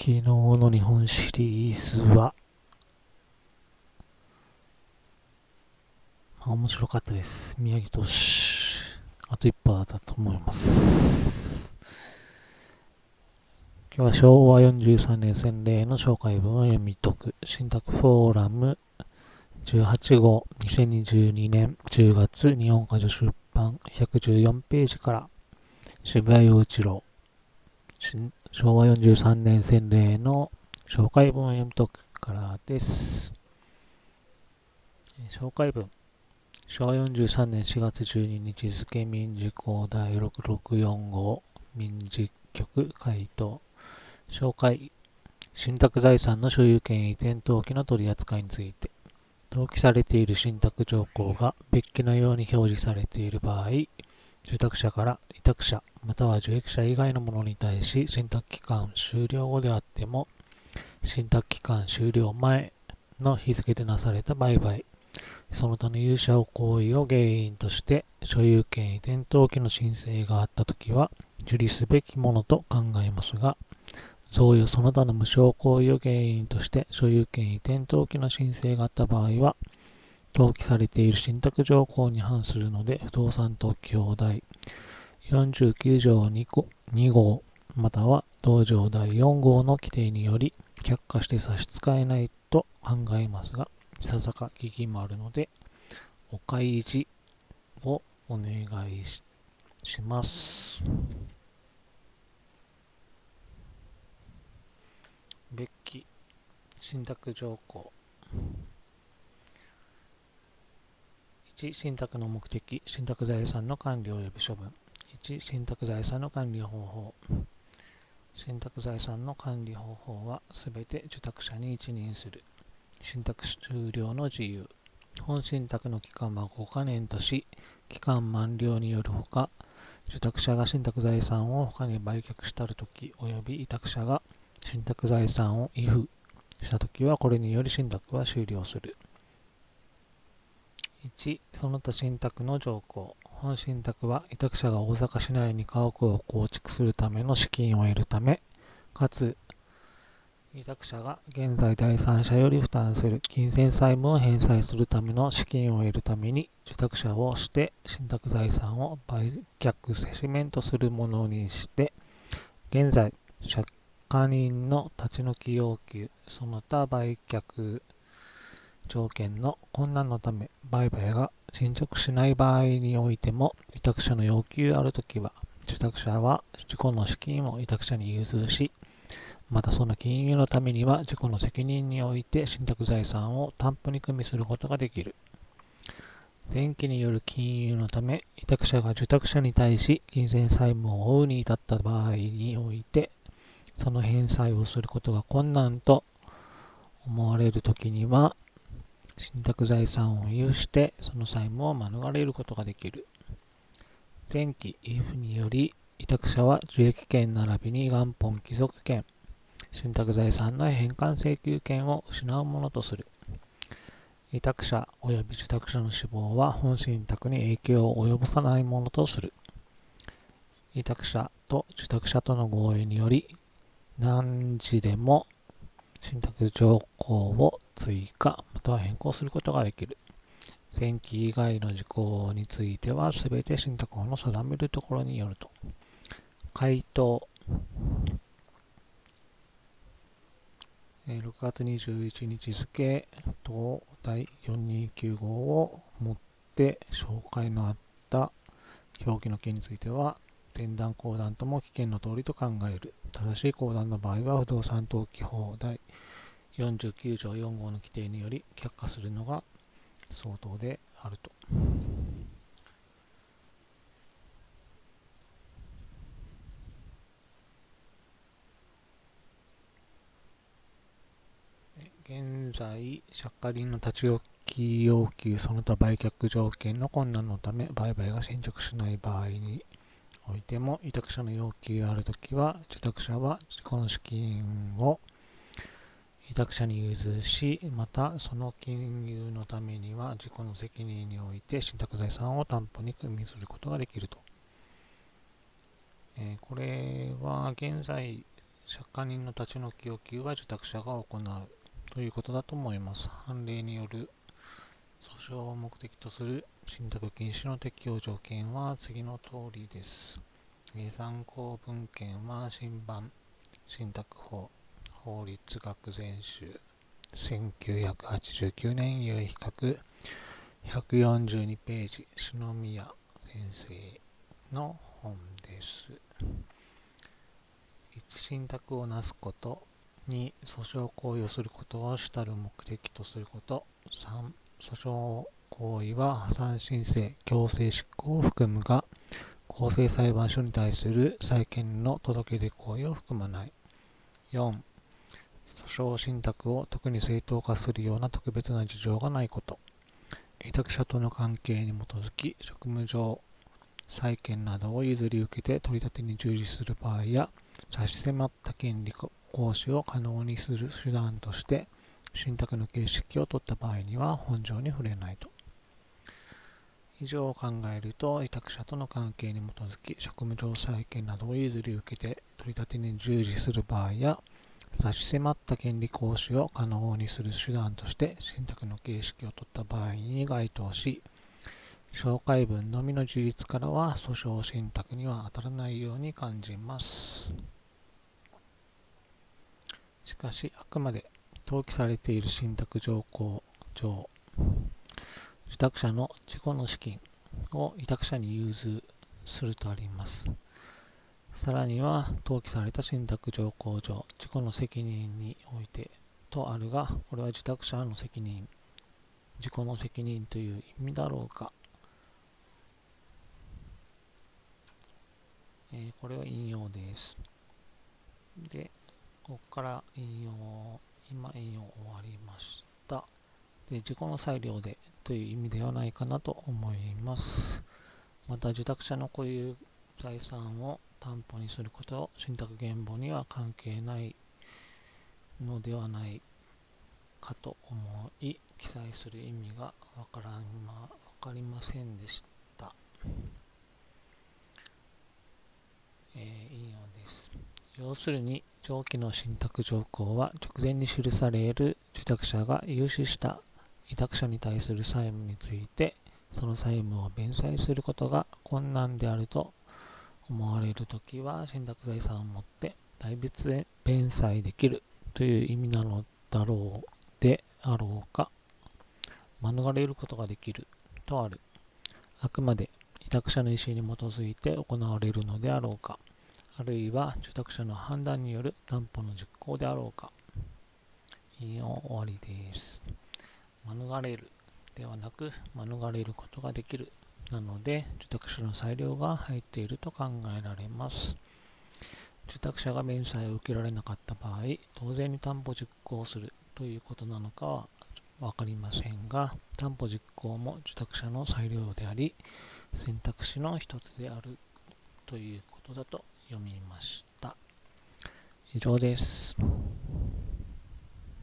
昨日の日本シリーズは、面白かったです。宮城投手、あと一歩だと思います。今日は昭和43年洗礼の紹介文を読み解く、新宅フォーラム18号2022年10月日本科女出版114ページから渋谷陽一郎昭和43年洗礼の紹介文を読み解くからです。紹介文。昭和43年4月12日付民事項第664号民事局回答紹介。信託財産の所有権移転登記の取り扱いについて登記されている信託条項が別記のように表示されている場合受託者から託者または受益者以外の者に対し信託期間終了後であっても信託期間終了前の日付でなされた売買。その他の有償行為を原因として所有権移転登記の申請があったときは受理すべきものと考えますが贈与その他の無償行為を原因として所有権移転登記の申請があった場合は登記されている信託条項に反するので不動産登記法第49条 2, 個2号または同条第4号の規定により却下して差し支えないと考えますがいささか疑義もあるのでお開示をお願いしします。別記信託条項。1信託の目的信託財産の管理及び処分。1信託財産の管理方法。信託財産の管理方法はすべて受託者に一任する。信託終了の自由。本信託の期間は5カ年とし期間満了によるほか受託者が信託財産を他に売却したるとき及び委託者が信託財産を遺付したときはこれにより信託は終了する。1その他信託の条項。本信託は委託者が大阪市内に家屋を構築するための資金を得るためかつ委託者が現在第三者より負担する金銭債務を返済するための資金を得るために受託者をして信託財産を売却セシメントするものにして現在借家人の立ち退き要求その他売却条件の困難のため売買が進捗しない場合においても委託者の要求あるときは受託者は自己の資金を委託者に融通しまたその金融のためには自己の責任において信託財産を担保に組みすることができる。前期による金融のため委託者が受託者に対し金銭債務を負うに至った場合においてその返済をすることが困難と思われるときには信託財産を有してその債務を免れることができる。前期 if により委託者は受益権並びに元本帰属権。信託財産の返還請求権を失うものとする。委託者及び受託者の死亡は本信託に影響を及ぼさないものとする。委託者と受託者との合意により何時でも信託条項を追加。または変更することができる。前期以外の事項についてはすべて信託法の定めるところによると。回答6月21日付と第429号をもって紹介のあった表記の件については転談公団とも危険の通りと考える。正しい公団の場合は不動産登記法第49条4号の規定により却下するのが相当であると。現在、借家人の立ち退き要求、その他売却条件の困難のため、売買が進捗しない場合においても委託者の要求があるときは受託者は自己の資金を委託者に融通しまたその金融のためには自己の責任において信託財産を担保に組みすることができると、えー、これは現在借家人の立ち退き要求は受託者が行うということだと思います。判例による訴訟を目的とする信託禁止の適用条件は次の通りです。参考文献は新版信託法法律学全集1989年有比較142ページ篠宮先生の本です。1信託をなすこと2訴訟行為をすることを主たる目的とすること3訴訟行為は破産申請強制執行を含むが公正裁判所に対する債権の届け出行為を含まない4訴訟信託を特に正当化するような特別な事情がないこと委託者との関係に基づき職務上債権などを譲り受けて取り立てに従事する場合や差し迫った権利行使を可能にする手段として信託の形式を取った場合には本条に触れないと。以上を考えると委託者との関係に基づき職務上債権などを譲り受けて取り立てに従事する場合や差し迫った権利行使を可能にする手段として信託の形式を取った場合に該当し紹介文のみの事実からは訴訟信託には当たらないように感じます。しかし、あくまで登記されている信託条項上、受託者の自己の資金を委託者に融通するとあります。さらには、登記された信託条項上、自己の責任においてとあるが、これは受託者の責任、自己の責任という意味だろうか。えー、これは引用です。で、ここから引用、今引用終わりました。で、自己の裁量でという意味ではないかなと思います。また、受託者の固有財産を担保にすることを信託原簿には関係ないのではないかと思い、記載する意味がわからん、ま、わかりませんでした。えー、引用です。要するに、長期の信託条項は直前に記される受託者が融資した委託者に対する債務について、その債務を弁済することが困難であると思われるときは、信託財産を持って代別で弁済できるという意味なのだろうであろうか、免れることができるとある。あくまで委託者の意思に基づいて行われるのであろうか。あるいは受託者の判断による担保の実行であろうか。引用終わりです。免れるではなく、免れることができる。なので、受託者の裁量が入っていると考えられます。受託者が弁済を受けられなかった場合、当然に担保実行するということなのかは分かりませんが、担保実行も受託者の裁量であり、選択肢の一つであるということだと読みました。以上です。